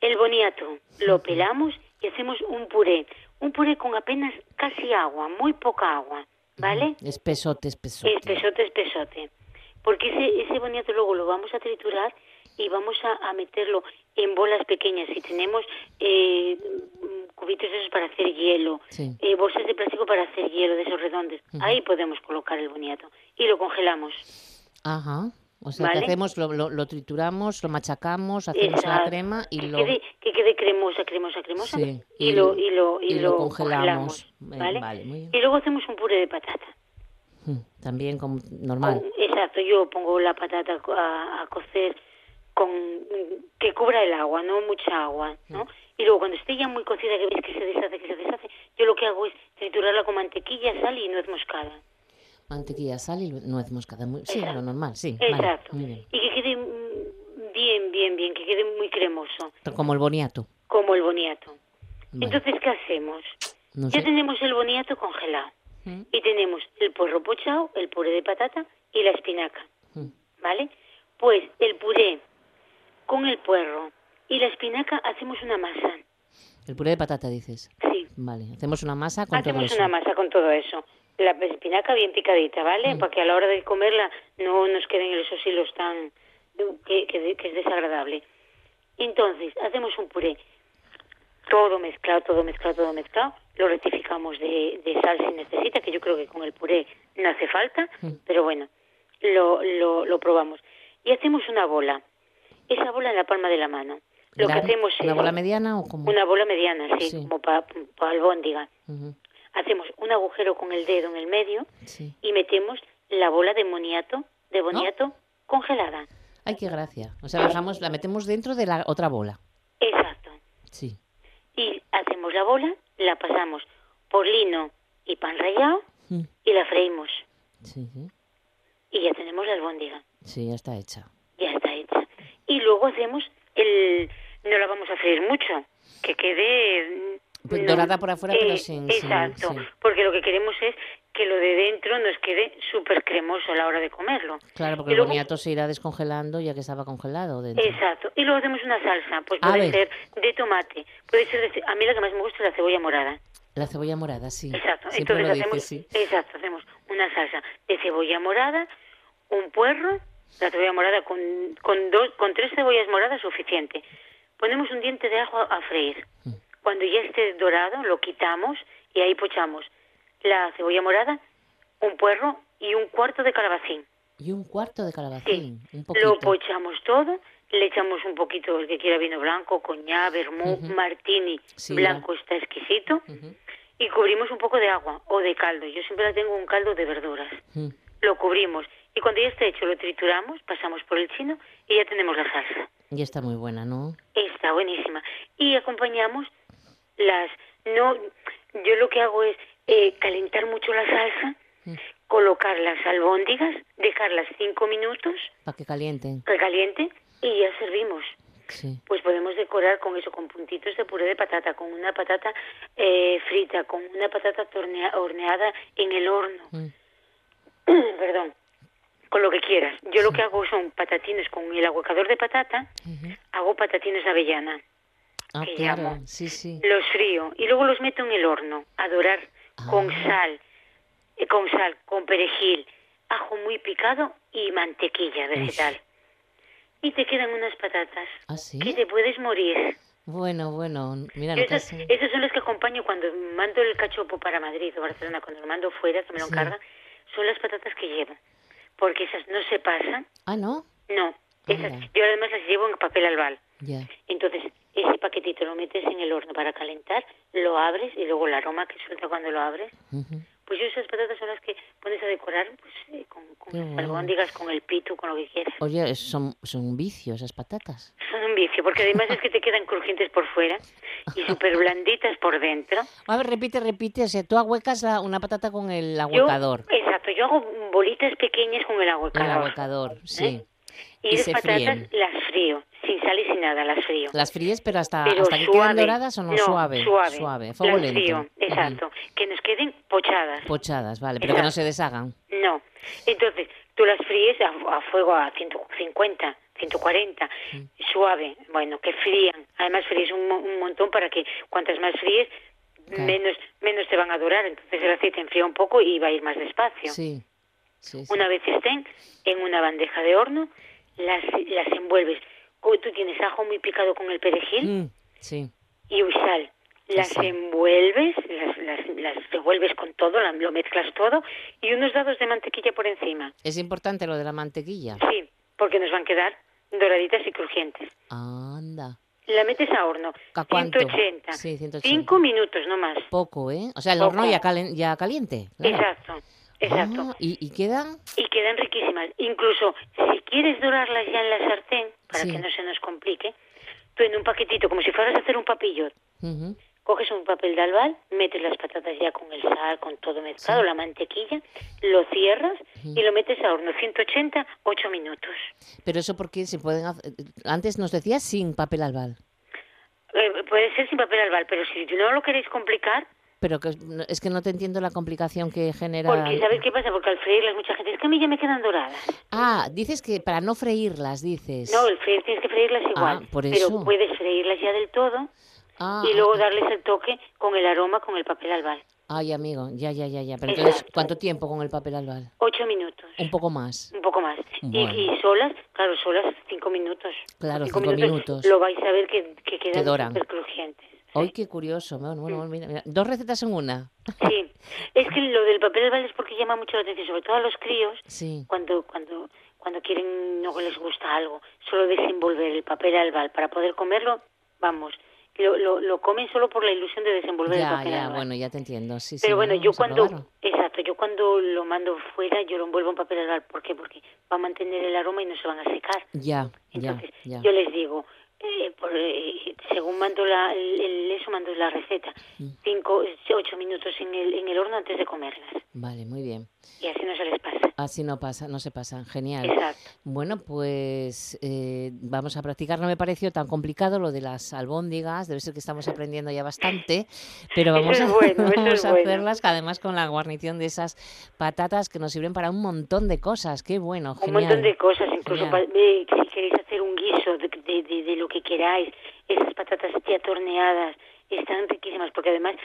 El boniato lo pelamos y hacemos un puré. Un puré con apenas casi agua, muy poca agua. ¿Vale? Espesote, espesote. Espesote, espesote. Porque ese, ese boniato luego lo vamos a triturar y vamos a, a meterlo en bolas pequeñas. Si tenemos eh, cubitos esos para hacer hielo, Sí. eh, bolsas de plástico para hacer hielo de esos redondos, ahí podemos colocar el boniato. Y lo congelamos. Ajá. O sea, Vale. que hacemos, lo, lo, lo trituramos, lo machacamos, hacemos la Exacto. crema y que lo... Quede, que quede cremosa, cremosa, cremosa. Sí, y, y lo, y lo, y y lo lo congelamos. Eh, ¿vale? vale, muy bien. Y luego hacemos un puré de patata. Mm, También como normal. Exacto, yo pongo la patata a, a cocer con que cubra el agua, no mucha agua, ¿no? Y luego cuando esté ya muy cocida, que veis que se deshace, que se deshace, yo lo que hago es triturarla con mantequilla, sal y nuez moscada. Mantequilla, sal y nuez moscada. Muy- Sí, lo normal, sí. Exacto. Vale, muy bien. Y que quede mm, bien, bien, bien, que quede muy cremoso, Como el boniato. como el boniato. Vale. Entonces, ¿qué hacemos? No Ya tenemos el boniato congelado. Mm. Y tenemos el puerro pochado, el puré de patata y la espinaca. Mm. ¿Vale? Pues el puré con el puerro y la espinaca hacemos una masa. El puré de patata, dices. Sí. Vale, hacemos una masa con todo Hacemos eso. una masa con todo eso. La espinaca bien picadita, ¿vale? Mm. Para que a la hora de comerla no nos queden esos hilos tan... que, que- que es desagradable. Entonces, hacemos un puré todo mezclado, todo mezclado, todo mezclado. Lo rectificamos de, de sal si necesita, que yo creo que con el puré no hace falta, Mm. pero bueno, lo, lo, lo probamos. Y hacemos una bola. Esa bola en la palma de la mano. Lo La- que hacemos es... ¿Una bola mediana o como? Una bola mediana, sí, Sí. como para pa albóndiga. Hacemos un agujero con el dedo en el medio Sí. y metemos la bola de moniato, de boniato congelada. Ay, qué gracia. O sea, la dejamos, la metemos dentro de la otra bola. Exacto. Sí. Y hacemos la bola, la pasamos por lino y pan rallado Mm, y la freímos. Sí, sí. Y ya tenemos la albóndiga. Sí, ya está hecha. Y luego hacemos el... No la vamos a freír mucho, que quede... Pues no, dorada por afuera, pero sin- sin- Exacto, sí. porque lo que queremos es que lo de dentro nos quede súper cremoso a la hora de comerlo. Claro, porque el boniato se irá descongelando ya que estaba congelado dentro. Exacto. Y luego hacemos una salsa, pues A puede ver. ser de tomate, puede ser de... A mí la que más me gusta es la cebolla morada. La cebolla morada, sí. Exacto. Siempre Entonces lo hacemos, dices, sí. exacto, hacemos una salsa de cebolla morada, un puerro, la cebolla morada con con dos, con tres cebollas moradas suficiente. Ponemos un diente de ajo a, a freír. Cuando ya esté dorado lo quitamos y ahí pochamos la cebolla morada, un puerro y un cuarto de calabacín. Y un cuarto de Sí. calabacín, un poquito. Lo pochamos todo, le echamos un poquito el que quiera vino blanco, coñac, vermú, martini, Sí, blanco está exquisito y cubrimos un poco de agua o de caldo. Yo siempre la tengo un caldo de verduras. Lo cubrimos y cuando ya está hecho lo trituramos, pasamos por el chino y ya tenemos la salsa. Y está muy buena, ¿no? Está buenísima. Y acompañamos las... no Yo lo que hago es eh, calentar mucho la salsa, Mm. colocar las albóndigas, dejarlas cinco minutos Para que calienten. que caliente y ya servimos. Sí. Pues podemos decorar con eso, con puntitos de puré de patata, con una patata eh, frita, con una patata tornea- horneada en el horno. Mm. Perdón, con lo que quieras. Yo lo que hago son patatines con el aguacador de patata, hago patatines de avellana, Ah, que claro, llamo. sí, sí. los frío y luego los meto en el horno a dorar con Ah. sal, eh, con sal, con perejil, ajo muy picado y mantequilla vegetal. Y te quedan unas patatas ¿Ah, sí? que te puedes morir. Bueno, bueno, mira, hace- esas son las que acompaño cuando mando el cachopo para Madrid o Barcelona, cuando lo mando fuera, que me lo encargan, son las patatas que llevo. Porque esas no se pasan, Ah, ¿no? no. Esas, Anda. yo además las llevo en papel albal. Ya. Entonces, ese paquetito lo metes en el horno para calentar, lo abres y luego el aroma que suelta cuando lo abres. Ujú. Pues yo esas patatas son las que pones a decorar pues, eh, con, con bueno. albóndigas, con el pito, con lo que quieras. Oye, son, son un vicio esas patatas. Son un vicio, porque además es que te quedan crujientes por fuera y súper blanditas por dentro. A ver, repite, repite. O sea, tú ahuecas la- una patata con el Yo- ahuecador. exacto, yo hago bolitas pequeñas con el El ahuecador. ahuecador, sí. Y, Y las patatas fríen. las frío, sin sal y sin nada, las frío. Las fríes, pero hasta, Pero hasta que queden doradas o no, suave. suave. Suave, fuego las frío, exacto. Que nos queden pochadas. Pochadas, vale, pero que no se deshagan. No. Entonces, tú las fríes a, a fuego a 150, 140, Mm. suave, bueno, que frían. Además, fríes un, mo- un montón para que cuantas más fríes, menos, menos te van a durar. Entonces, el aceite enfría un poco y va a ir más despacio. Sí. Sí, sí. Una vez estén en una bandeja de horno, las, las envuelves. Tú tienes ajo muy picado con el perejil Mm, sí. y sal. Las envuelves, las, las, las revuelves con todo, lo mezclas todo y unos dados de mantequilla por encima. Es importante lo de la mantequilla. Sí, porque nos van a quedar doraditas y crujientes. Anda. La metes a horno, ¿A cuánto? 180. Sí, 180. Cinco minutos no más. Poco, ¿eh? O sea, el Poco. horno ya, calen- ya caliente. claro. Exacto, exacto. Ah, ¿y, y quedan? Y quedan riquísimas. Incluso si quieres dorarlas ya en la sartén, para Sí. que no se nos complique, tú en un paquetito, como si fueras a hacer un papillot, coges un papel de albal, metes las patatas ya con el sal, con todo mezclado, la mantequilla, lo cierras y lo metes a horno 180, 8 minutos. Pero eso porque se pueden hacer... Antes nos decías sin papel albal. Eh, puede ser sin papel albal, pero si no lo queréis complicar, Pero que, es que no te entiendo la complicación que genera... porque ¿sabes qué pasa? Porque al freírlas mucha gente, es que a mí ya me quedan doradas. Ah, dices que para no freírlas, dices. No, el freír tienes que freírlas igual, Ah, por pero eso. puedes freírlas ya del todo Ah, y luego darles el toque con el aroma, con el papel albal. Ay, amigo, ya, ya, ya, ya. Pero Exacto. entonces, ¿cuánto tiempo con el papel albal? Ocho minutos, Un poco más. un poco más. Y- Bueno. Y, solas, claro, solas cinco minutos. Claro, cinco, cinco minutos. Lo vais a ver que, que Que quedan doran. súper crujientes. Ay, qué curioso. Bueno, bueno, bueno, mira, mira. Dos recetas en una. Sí, es que lo del papel albal es porque llama mucho la atención, sobre todo a los críos, Sí. cuando cuando cuando quieren no les gusta algo, solo desenvolver el papel albal para poder comerlo, vamos, lo, lo, lo comen solo por la ilusión de desenvolver el Ya, papel ya, albal. bueno, ya te entiendo. Sí, sí, Pero bueno, yo cuando, probarlo. exacto, yo cuando lo mando fuera, yo lo envuelvo en papel albal, ¿por qué? Porque va a mantener el aroma y no se van a secar. Ya, ya, Entonces, ya. yo les digo, eh, por, eh, según mando la, el, el- eso, mando la receta, cinco, ocho minutos en el, en el horno antes de comerlas. Vale, muy bien. Y así no se les pasa. Así no pasa, no se pasa. Genial. Exacto. Bueno, pues eh, vamos a practicar. No me pareció tan complicado lo de las albóndigas. Debe ser que estamos aprendiendo ya bastante. Pero vamos, a, bueno, vamos a bueno. hacerlas, que además con la guarnición de esas patatas que nos sirven para un montón de cosas. Qué bueno, Un genial. montón de cosas, incluso Genial. pa- de- si queréis hacer un guiso de, de, de- de lo que queráis, esas patatas ya torneadas están riquísimas porque además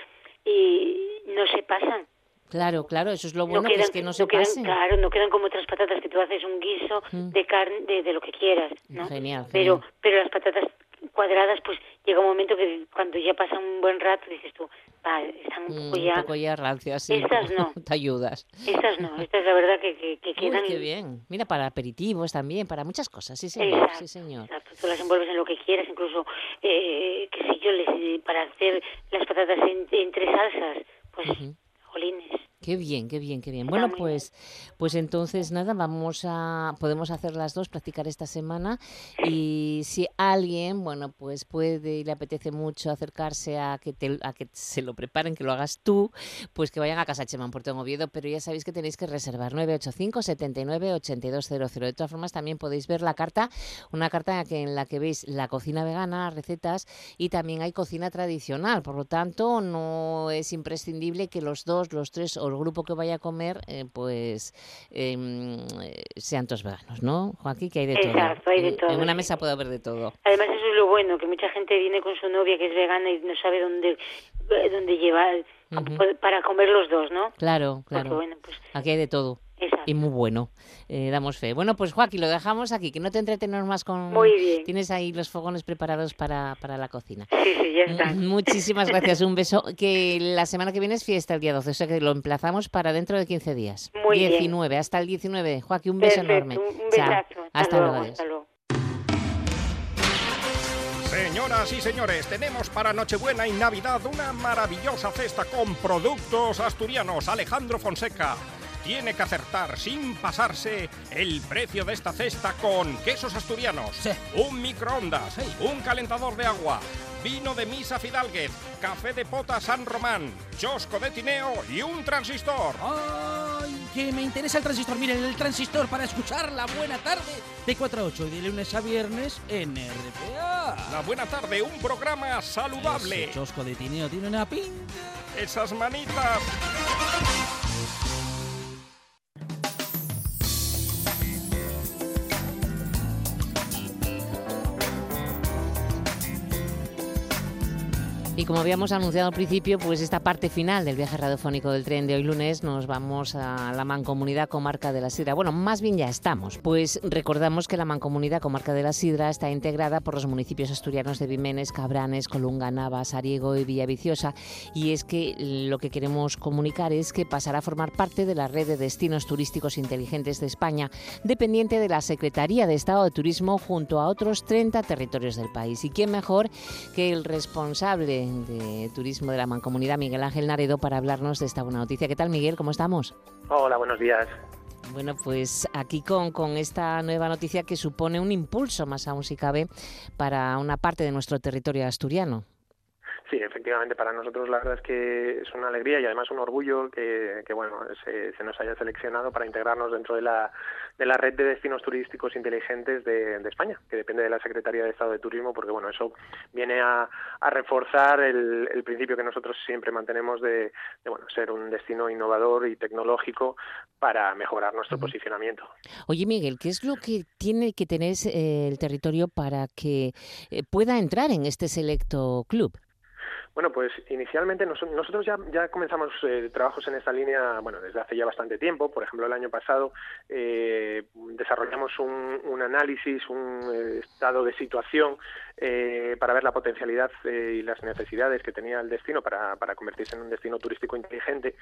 eh, no se pasan. Claro, claro, eso es lo bueno, no que quedan, es que no se quedan, pasen. Claro, no quedan como otras patatas que tú haces un guiso Mm. de carne, de, de lo que quieras, ¿no? Genial, Pero, genial. pero las patatas cuadradas, pues llega un momento que cuando ya pasa un buen rato dices tú, va, están un Mm, poco ya... un poco ya rancias, sí. Estas no. Te ayudas. Estas no, estas la verdad que, que, que Uy, quedan... qué bien. Mira, para aperitivos también, para muchas cosas, sí señor, Exacto, sí señor. exacto. Tú las envuelves en lo que quieras, incluso, eh, qué sé yo, les, eh, para hacer las patatas en- entre salsas, pues, jolines. Qué bien, qué bien, qué bien. Bueno, pues, pues entonces nada, vamos a, podemos hacer las dos, practicar esta semana y si alguien, bueno, pues puede y le apetece mucho acercarse a que te, a que se lo preparen, que lo hagas tú, pues que vayan a casa Chema en Puerto en Oviedo, pero ya sabéis que tenéis que reservar 985 79 8200. De todas formas, también podéis ver la carta, una carta en la que, en la que veis la cocina vegana, recetas y también hay cocina tradicional. Por lo tanto, no es imprescindible que los dos, los tres o el grupo que vaya a comer, eh, pues em, eh, sean todos veganos, ¿no? Joaquín, que hay de todo. Hay de En- todo, En una mesa puede haber de todo. Además eso es lo bueno, que mucha gente viene con su novia que es vegana y no sabe dónde, eh, dónde llevar para comer los dos, ¿no? Claro, Porque claro. bueno, pues, Aquí hay de todo. Exacto. Y muy bueno. Eh, damos fe. Bueno, pues Joaquín, lo dejamos aquí, que no te entretenemos más con... Muy bien. Tienes ahí los fogones preparados para, para la cocina. Sí, sí, ya está. M- Muchísimas gracias, un beso. Que la semana que viene es fiesta el día 12, o sea que lo emplazamos para dentro de 15 días. Muy bien. 19, hasta el 19. Joaquín, un beso Perfecto, enorme. un un Chao. besazo. Hasta, luego, adiós. hasta luego. Señoras y señores, tenemos para Nochebuena y Navidad una maravillosa cesta con productos asturianos. Alejandro Fonseca tiene que acertar sin pasarse el precio de esta cesta con quesos asturianos, un microondas, un calentador de agua, vino de Misa Fidalguez, café de pota San Román, chosco de tineo y un transistor. ¡Ay! Que me interesa el transistor. Miren, el transistor para escuchar la buena tarde de 4 a 8 y de lunes a viernes en RPA. La buena tarde, un programa saludable. Ese chosco de tineo tiene una pinta. Esas manitas. Como habíamos anunciado al principio, pues esta parte final del viaje radiofónico del tren de hoy lunes nos vamos a la Mancomunidad Comarca de la Sidra. Bueno, más bien ya estamos, pues recordamos que la Mancomunidad Comarca de la Sidra está integrada por los municipios asturianos de Vimenes, Cabranes, Colunga, Navas, Ariego y Villaviciosa. Y es que lo que queremos comunicar es que pasará a formar parte de la red de destinos turísticos inteligentes de España, dependiente de la Secretaría de Estado de Turismo junto a otros 30 territorios del país. ¿Y quién mejor que el responsable de turismo de la Mancomunidad, Miguel Ángel Naredo, para hablarnos de esta buena noticia? ¿Qué tal, Miguel? ¿Cómo estamos? Hola, buenos días. Bueno, pues aquí con, con esta nueva noticia que supone un impulso, más aún si cabe, para una parte de nuestro territorio asturiano. Sí, efectivamente, para nosotros la verdad es que es una alegría y además un orgullo que, que bueno, se, se nos haya seleccionado para integrarnos dentro de la, de la red de destinos turísticos inteligentes de, de España, que depende de la Secretaría de Estado de Turismo, porque bueno, eso viene a, a reforzar el, el principio que nosotros siempre mantenemos de, de, bueno, ser un destino innovador y tecnológico para mejorar nuestro posicionamiento. Oye, Miguel, ¿qué es lo que tiene que tener eh, el territorio para que eh, pueda entrar en este selecto club? Bueno, pues inicialmente nos- nosotros ya, ya comenzamos eh, trabajos en esta línea, bueno, desde hace ya bastante tiempo. Por ejemplo, el año pasado eh, desarrollamos un, análisis, un eh, estado de situación eh, para ver la potencialidad eh, y las necesidades que tenía el destino para, para convertirse en un destino turístico inteligente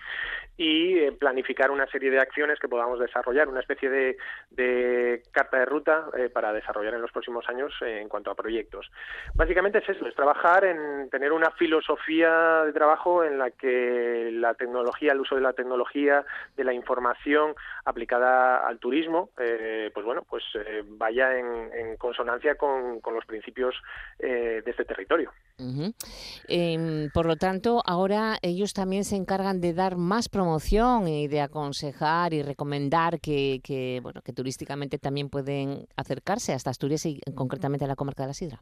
y planificar una serie de acciones que podamos desarrollar, una especie de, de carta de ruta para desarrollar en los próximos años en cuanto a proyectos. Básicamente es eso, es trabajar en tener una filosofía de trabajo en la que la tecnología, el uso de la tecnología, de la información aplicada al turismo, eh, pues bueno, pues eh, vaya en, consonancia con, los principios eh, de este territorio. Em, por lo tanto, ahora ellos también se encargan de dar más promoción y de aconsejar y recomendar que, que, bueno, que turísticamente también pueden acercarse hasta Asturias y concretamente a la comarca de la Sidra.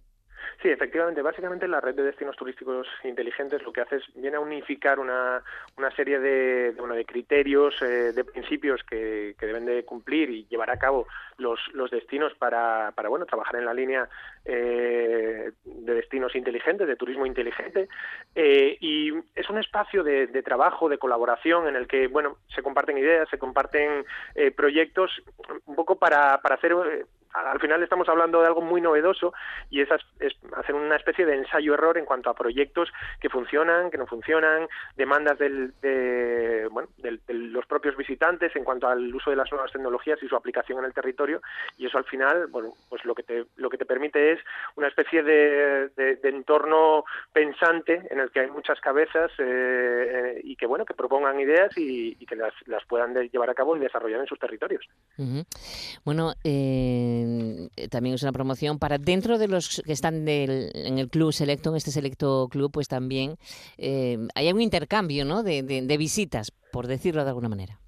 Sí, efectivamente. Básicamente la red de destinos turísticos inteligentes lo que hace es viene a unificar una, una serie de, bueno, de criterios, eh, de principios que, que deben de cumplir y llevar a cabo los, los destinos para, para bueno trabajar en la línea eh, de destinos inteligentes, de turismo inteligente. Eh, y es un espacio de, trabajo, de colaboración en el que bueno se comparten ideas, se comparten eh, proyectos un poco para, para hacer al final estamos hablando de algo muy novedoso y es, es hacer una especie de ensayo-error en cuanto a proyectos que funcionan, que no funcionan, demandas del, de, bueno, del, de los propios visitantes en cuanto al uso de las nuevas tecnologías y su aplicación en el territorio y eso al final, bueno, pues lo que te, lo que te permite es una especie de, entorno pensante en el que hay muchas cabezas eh, y que, bueno, que propongan ideas y, y que las, las puedan llevar a cabo y desarrollar en sus territorios. Bueno, eh también es una promoción para dentro de los que están del, en el club selecto, en este selecto club, pues también eh, hay un intercambio ¿no? de visitas, por decirlo de alguna manera.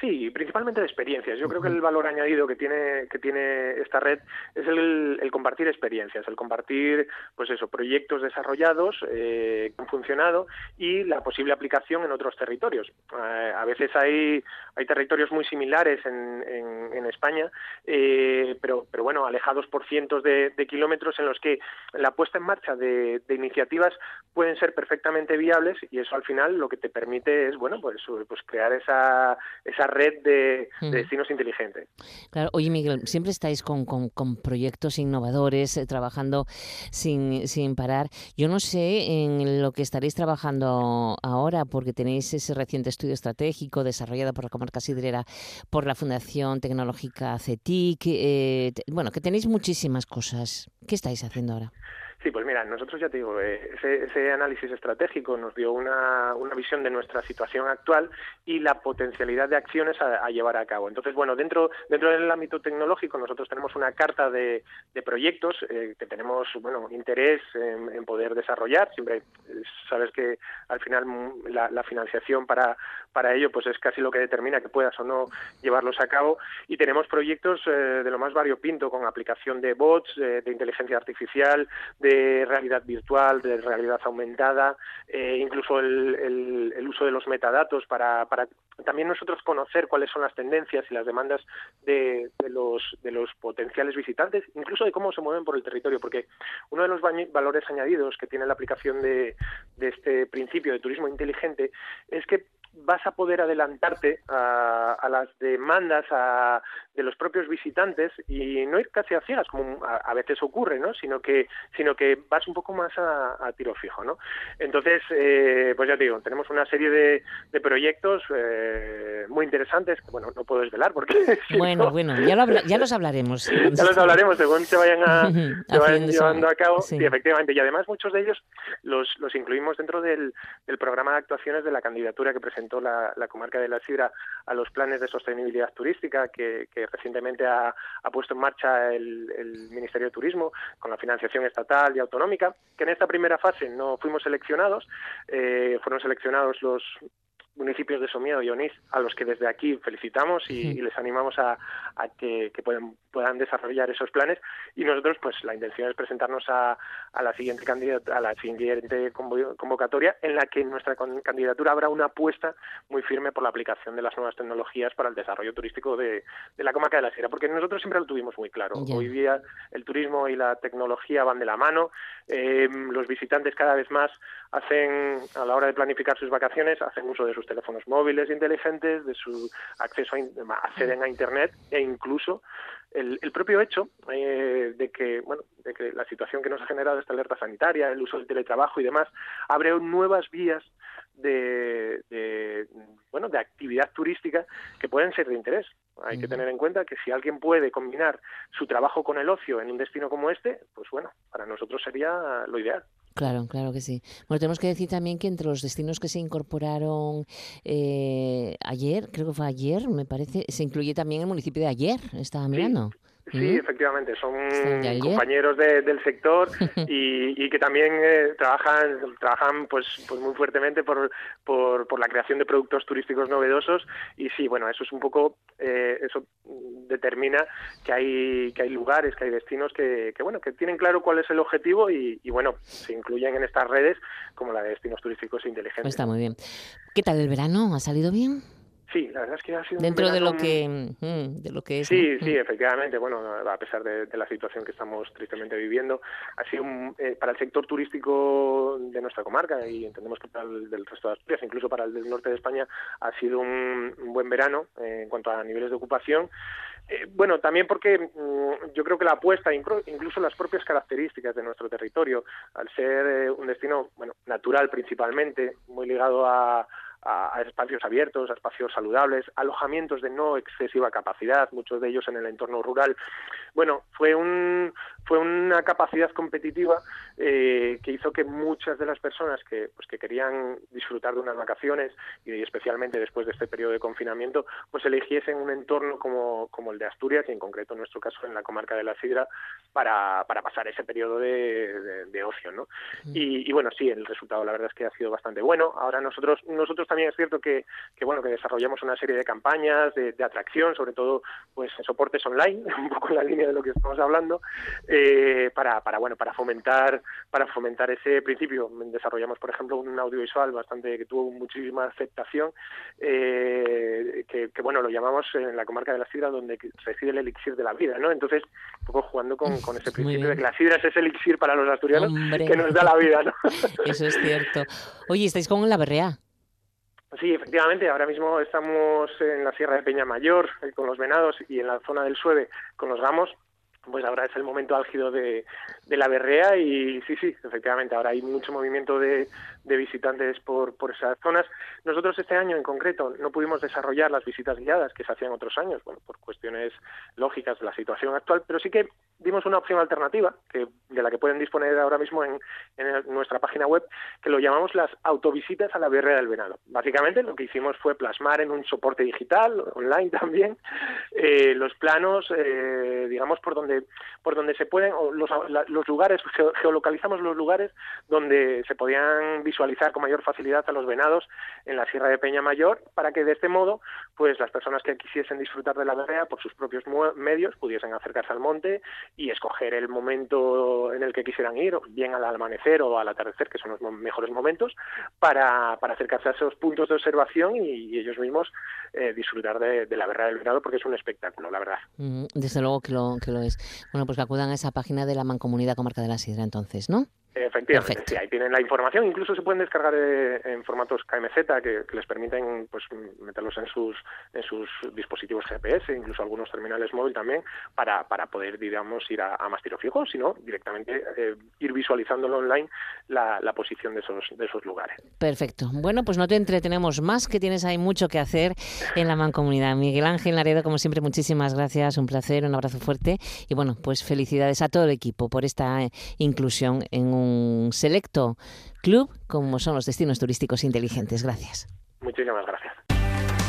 Sí, principalmente de experiencias. Yo creo que el valor añadido que tiene que tiene esta red es el, el compartir experiencias, el compartir, pues eso, proyectos desarrollados eh, que han funcionado y la posible aplicación en otros territorios. Eh, a veces hay hay territorios muy similares en, en, en España, eh, pero pero bueno, alejados por cientos de, de, kilómetros en los que la puesta en marcha de, de, iniciativas pueden ser perfectamente viables y eso al final lo que te permite es bueno pues pues crear esa esa red de, de, destinos inteligentes. Claro, oye Miguel, siempre estáis con, con, con proyectos innovadores, eh, trabajando sin, sin parar. Yo no sé en lo que estaréis trabajando ahora, porque tenéis ese reciente estudio estratégico desarrollado por la comarca sidrera, por la Fundación Tecnológica CETIC, eh, bueno, que tenéis muchísimas cosas. ¿Qué estáis haciendo ahora? Sí, pues mira, nosotros ya te digo, eh, ese, análisis estratégico nos dio una, una, visión de nuestra situación actual y la potencialidad de acciones a, llevar a cabo. Entonces, bueno, dentro, dentro del ámbito tecnológico nosotros tenemos una carta de, proyectos eh, que tenemos, bueno, interés en, poder desarrollar. Siempre sabes que al final la, la, financiación para, para ello pues es casi lo que determina que puedas o no llevarlos a cabo. Y tenemos proyectos eh, de lo más variopinto con aplicación de bots, eh, de inteligencia artificial, de realidad virtual, de realidad aumentada, eh, incluso el, uso de los metadatos para, también nosotros conocer cuáles son las tendencias y las demandas de, de, los, de potenciales visitantes, incluso de cómo se mueven por el territorio, porque uno de los valores añadidos que tiene la aplicación de, de este principio de turismo inteligente es que vas a poder adelantarte a, a las demandas a, de los propios visitantes y no ir casi a ciegas como a, a, veces ocurre, ¿no? Sino que sino que vas un poco más a, tiro fijo, ¿no? Entonces, eh, pues ya te digo, tenemos una serie de, de proyectos eh, muy interesantes que, bueno, no puedo desvelar porque... Si bueno, no, bueno, ya, lo habla, ya, los hablaremos. ya los hablaremos según se vayan, a, se vayan llevando a cabo. Sí. Y efectivamente, y además muchos de ellos los, los incluimos dentro del, del programa de actuaciones de la candidatura que presentamos presentó la, comarca de la Sidra a los planes de sostenibilidad turística que, recientemente ha, puesto en marcha el, el, Ministerio de Turismo con la financiación estatal y autonómica, que en esta primera fase no fuimos seleccionados, eh, fueron seleccionados los municipios de Somiedo y Onís, a los que desde aquí felicitamos y, y les animamos a, a que, que puedan, puedan, desarrollar esos planes. Y nosotros, pues la intención es presentarnos a, a la siguiente a la siguiente convocatoria, en la que en nuestra candidatura habrá una apuesta muy firme por la aplicación de las nuevas tecnologías para el desarrollo turístico de, de la comarca de la Sierra, porque nosotros siempre lo tuvimos muy claro. Yeah. Hoy día el turismo y la tecnología van de la mano. Eh, los visitantes cada vez más hacen, a la hora de planificar sus vacaciones, hacen uso de sus teléfonos móviles inteligentes, de su acceso a, acceden a Internet e incluso el, el propio hecho eh, de que bueno de que la situación que nos ha generado esta alerta sanitaria, el uso del teletrabajo y demás, abre nuevas vías de, de bueno de actividad turística que pueden ser de interés. Hay que tener en cuenta que si alguien puede combinar su trabajo con el ocio en un destino como este, pues bueno, para nosotros sería lo ideal. Claro, claro que sí. Bueno, tenemos que decir también que entre los destinos que se incorporaron eh, ayer, creo que fue ayer, me parece, se incluye también el municipio de ayer, estaba mirando. Sí. Sí, ¿Mm? efectivamente, son compañeros de, del sector y, y que también eh, trabajan trabajan pues, pues muy fuertemente por, por, por, la creación de productos turísticos novedosos y sí, bueno, eso es un poco, eh, eso determina que hay que hay lugares, que hay destinos que, que bueno, que tienen claro cuál es el objetivo y, y, bueno, se incluyen en estas redes como la de destinos turísticos inteligentes. Está muy bien. ¿Qué tal el verano? ¿Ha salido bien? Sí, la verdad es que ha sido dentro un de lo que mm, de lo que es. Sí, ¿no? sí, efectivamente. Bueno, a pesar de, de, la situación que estamos tristemente viviendo, ha sido un, eh, para el sector turístico de nuestra comarca y entendemos que para el del resto de Asturias, incluso para el del norte de España, ha sido un, un buen verano eh, en cuanto a niveles de ocupación. Eh, bueno, también porque mmm, yo creo que la apuesta, incluso las propias características de nuestro territorio, al ser eh, un destino, bueno, natural principalmente, muy ligado a, a, espacios abiertos, a espacios saludables, alojamientos de no excesiva capacidad, muchos de ellos en el entorno rural. Bueno, fue un fue una capacidad competitiva eh, que hizo que muchas de las personas que pues que querían disfrutar de unas vacaciones y especialmente después de este periodo de confinamiento, pues eligiesen un entorno como, como el de Asturias y en concreto en nuestro caso en la comarca de la Sidra para, para pasar ese periodo de, de, de ocio, ¿no? Y, y bueno, sí, el resultado la verdad es que ha sido bastante bueno. Ahora nosotros nosotros también es cierto que, que bueno que desarrollamos una serie de campañas de, de atracción, sobre todo pues en soportes online, un poco en la línea de lo que estamos hablando, eh, para, para bueno para fomentar para fomentar ese principio. Desarrollamos por ejemplo un audiovisual bastante que tuvo muchísima aceptación, eh, que, que, bueno lo llamamos en la comarca de la sidra donde reside el elixir de la vida, ¿no? Entonces un poco jugando con, con ese principio de que la sidra es ese elixir para los asturianos Hombre. que nos da la vida, ¿no? Eso es cierto. Oye, estáis con la berrea. Sí, efectivamente, ahora mismo estamos en la Sierra de Peña Mayor eh, con los venados y en la zona del Sueve con los gamos. Pues ahora es el momento álgido de, la berrea y sí, sí, efectivamente, ahora hay mucho movimiento de, de visitantes por, por esas zonas. Nosotros este año en concreto no pudimos desarrollar las visitas guiadas que se hacían otros años, bueno, por cuestiones lógicas de la situación actual, pero sí que dimos una opción alternativa que de la que pueden disponer ahora mismo en, en nuestra página web, que lo llamamos las autovisitas a la berrea del venado. Básicamente lo que hicimos fue plasmar en un soporte digital, online también, eh, los planos, eh, digamos, por donde por donde se pueden, o los, los lugares, geolocalizamos los lugares donde se podían visualizar con mayor facilidad a los venados en la Sierra de Peña Mayor, para que de este modo, pues las personas que quisiesen disfrutar de la berrea por sus propios medios pudiesen acercarse al monte y escoger el momento en el que quisieran ir, bien al amanecer o al atardecer, que son los mejores momentos, para, para acercarse a esos puntos de observación y, ellos mismos eh, disfrutar de, la berrea del venado, porque es un espectáculo, la verdad. Desde luego que lo, que lo es. Bueno, pues que acudan a esa página de la Mancomunidad Comarca de la Sidra entonces, ¿no? Efectivamente, Perfecto. sí, ahí tienen la información, incluso se pueden descargar eh, en formatos KMZ que, que, les permiten pues meterlos en sus en sus dispositivos GPS, incluso algunos terminales móvil también, para, para poder, digamos, ir a, a más tiro fijo, sino directamente eh, ir visualizándolo online la, la posición de esos, de esos lugares. Perfecto. Bueno, pues no te entretenemos más, que tienes ahí mucho que hacer en la mancomunidad. Miguel Ángel Laredo, como siempre, muchísimas gracias, un placer, un abrazo fuerte y bueno, pues felicidades a todo el equipo por esta eh, inclusión en un selecto club como son los destinos turísticos inteligentes. Gracias. Muchísimas gracias.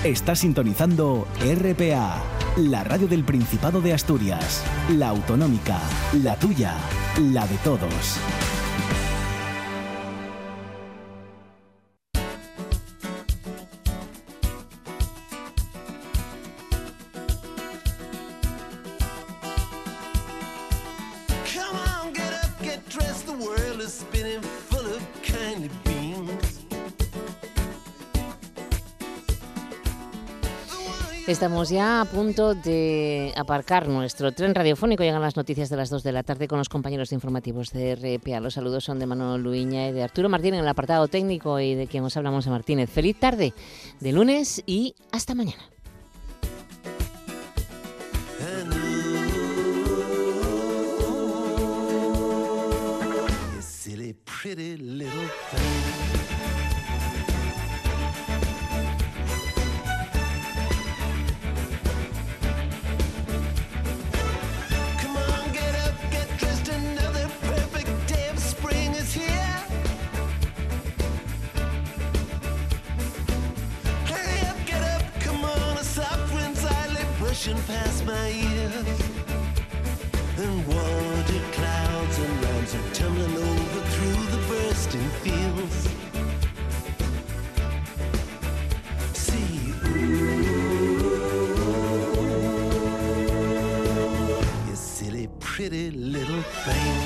Está sintonizando RPA, la radio del Principado de Asturias, la autonómica, la tuya, la de todos. Come on, Estamos ya a punto de aparcar nuestro tren radiofónico. Llegan las noticias de las 2 de la tarde con los compañeros informativos de RPA. Los saludos son de Manuel Luiña y de Arturo Martín en el apartado técnico y de quien os hablamos a Martínez. Feliz tarde de lunes y hasta mañana. Pretty little thing. little thing.